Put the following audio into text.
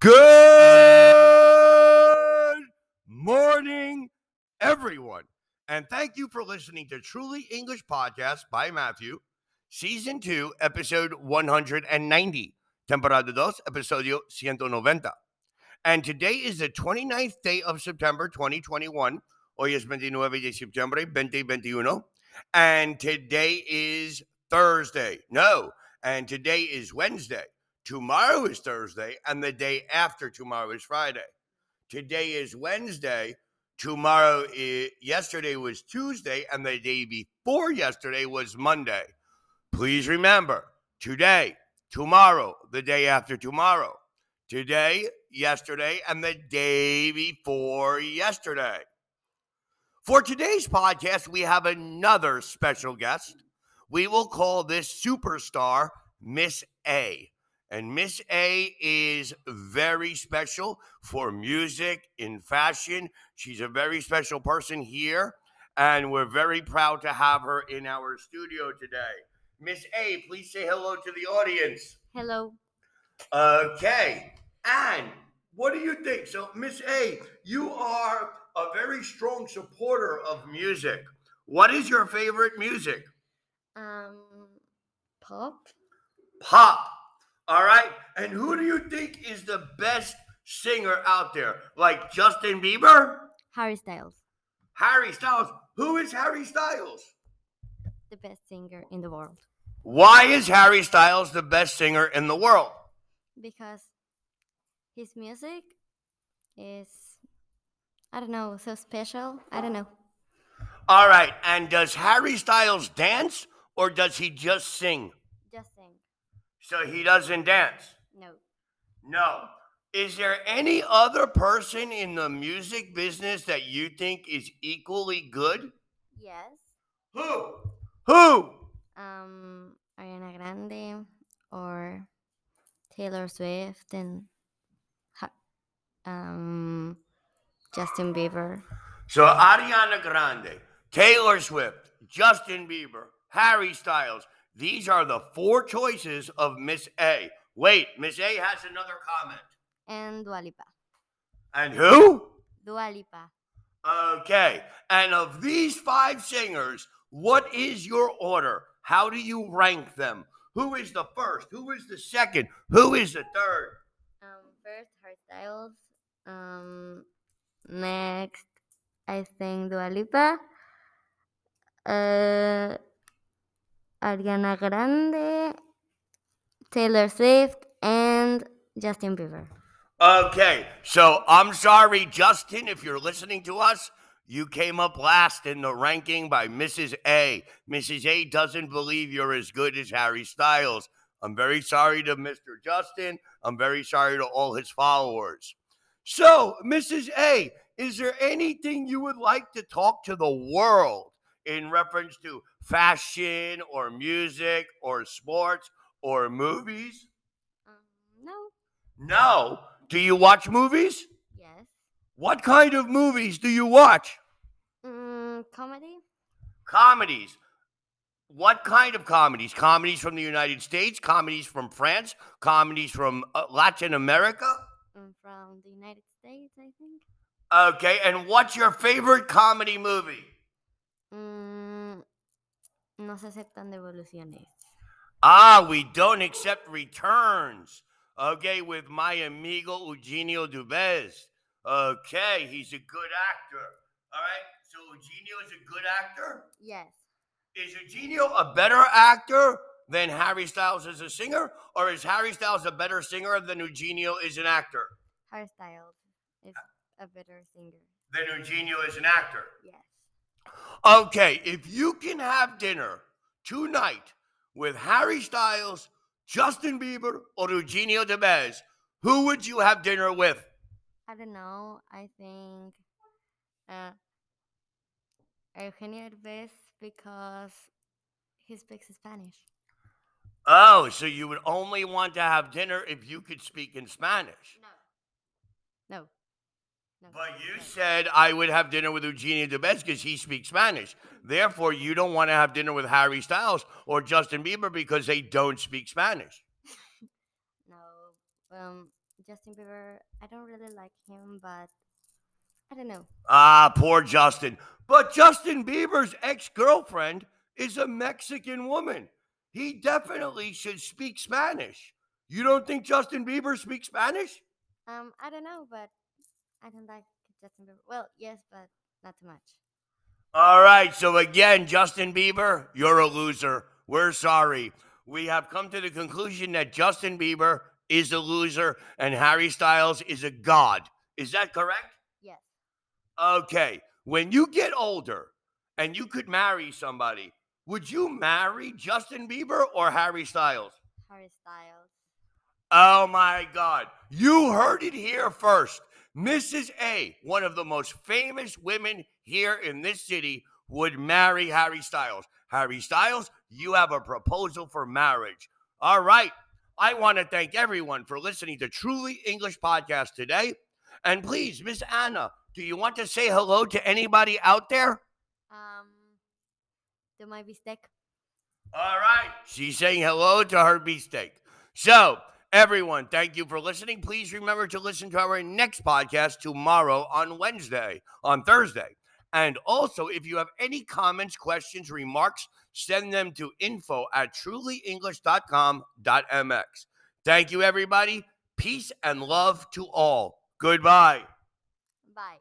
Good morning, everyone. And thank you for listening to Truly English Podcast by Matthew, Season 2, Episode 190, Temporada 2, Episodio 190. And today is the 29th day of September 2021. Hoy es 29 de septiembre 2021. And today is Thursday. No, and today is Wednesday. Tomorrow is Thursday, and the day after tomorrow is Friday. Today is Wednesday. Tomorrow is yesterday was Tuesday, and the day before yesterday was Monday. Please remember today, tomorrow, the day after tomorrow. Today, yesterday, and the day before yesterday. For today's podcast, we have another special guest. We will call this superstar Miss A. And Miss A is very special for music, in fashion. She's a very special person here, and we're very proud to have her in our studio today. Miss A, please say hello to the audience. Hello. Okay. And what do you think? So, Miss A, you are a very strong supporter of music. What is your favorite music? Um, pop. Pop. All right. And who do you think is the best singer out there? Like Justin Bieber? Harry Styles, Harry Styles. Who is Harry Styles? the best singer in the world, Why is Harry Styles the best singer in the world? because his music is, I don't know, so special. I don't know. All right. And does Harry Styles dance or does he just sing? So he doesn't dance. No. No. Is there any other person in the music business that you think is equally good? Yes. Who? Who? Um, Ariana Grande or Taylor Swift and um Justin Bieber. So Ariana Grande, Taylor Swift, Justin Bieber, Harry Styles. These are the four choices of Miss A. Wait, Miss A has another comment. and Dua Lipa. And who? Dua Lipa. Okay. And of these five singers, what is your order? How do you rank them? Who is the first? Who is the second? Who is the third? Um, first Styles. Um, next, I think Dua Lipa. Uh, Ariana Grande, Taylor Swift, and Justin Bieber. Okay, so I'm sorry, Justin, if you're listening to us. You came up last in the ranking by Mrs. A. Mrs. A doesn't believe you're as good as Harry Styles. I'm very sorry to Mr. Justin. I'm very sorry to all his followers. So, Mrs. A, is there anything you would like to talk to the world in reference to fashion or music or sports or movies? Um, no. No. Do you watch movies? Yes. What kind of movies do you watch? Mm, comedy. Comedies. What kind of comedies? Comedies from the United States, comedies from France, comedies from uh, Latin America? mm, from the United States, I think. Okay, and what's your favorite comedy movie? No se aceptan devoluciones. Ah, we don't accept returns. Okay, with my amigo Eugenio Derbez. Okay, he's a good actor. All right, so Eugenio is a good actor? Yes. Is Eugenio a better actor than Harry Styles as a singer, or is Harry Styles a better singer than Eugenio is an actor? Harry Styles is a better singer. Than Eugenio is an actor. Yes. Okay, if you can have dinner tonight with Harry Styles, Justin Bieber, or Eugenio Derbez, who would you have dinner with? I don't know. I think uh, Eugenio Derbez because he speaks Spanish. Oh, so you would only want to have dinner if you could speak in Spanish. No. No. No. But you said I would have dinner with Eugenio Derbez because he speaks Spanish. Therefore, you don't want to have dinner with Harry Styles or Justin Bieber because they don't speak Spanish. No. Um, Justin Bieber. I don't really like him, but I don't know. Ah, poor Justin. But Justin Bieber's ex girlfriend is a Mexican woman. He definitely should speak Spanish. You don't think Justin Bieber speaks Spanish? Um, I don't know, but I don't like Justin Bieber. Well, yes, but not too much. All right. So, again, Justin Bieber, you're a loser. We're sorry. We have come to the conclusion that Justin Bieber is a loser and Harry Styles is a god. Is that correct? Yes. Okay. When you get older and you could marry somebody, would you marry Justin Bieber or Harry Styles? Harry Styles. Oh my God. You heard it here first. Mrs. A, one of the most famous women here in this city, would marry Harry Styles. Harry Styles, you have a proposal for marriage. All right. I want to thank everyone for listening to Truly English Podcast today. And please, Miss Anna, do you want to say hello to anybody out there? Um, to my beefsteak. All right. She's saying hello to her beefsteak. So, everyone, thank you for listening. Please remember to listen to our next podcast tomorrow on Wednesday, on Thursday. And also, if you have any comments, questions, remarks, send them to info at trulyenglish.com.mx. Thank you, everybody. Peace and love to all. Goodbye. Bye.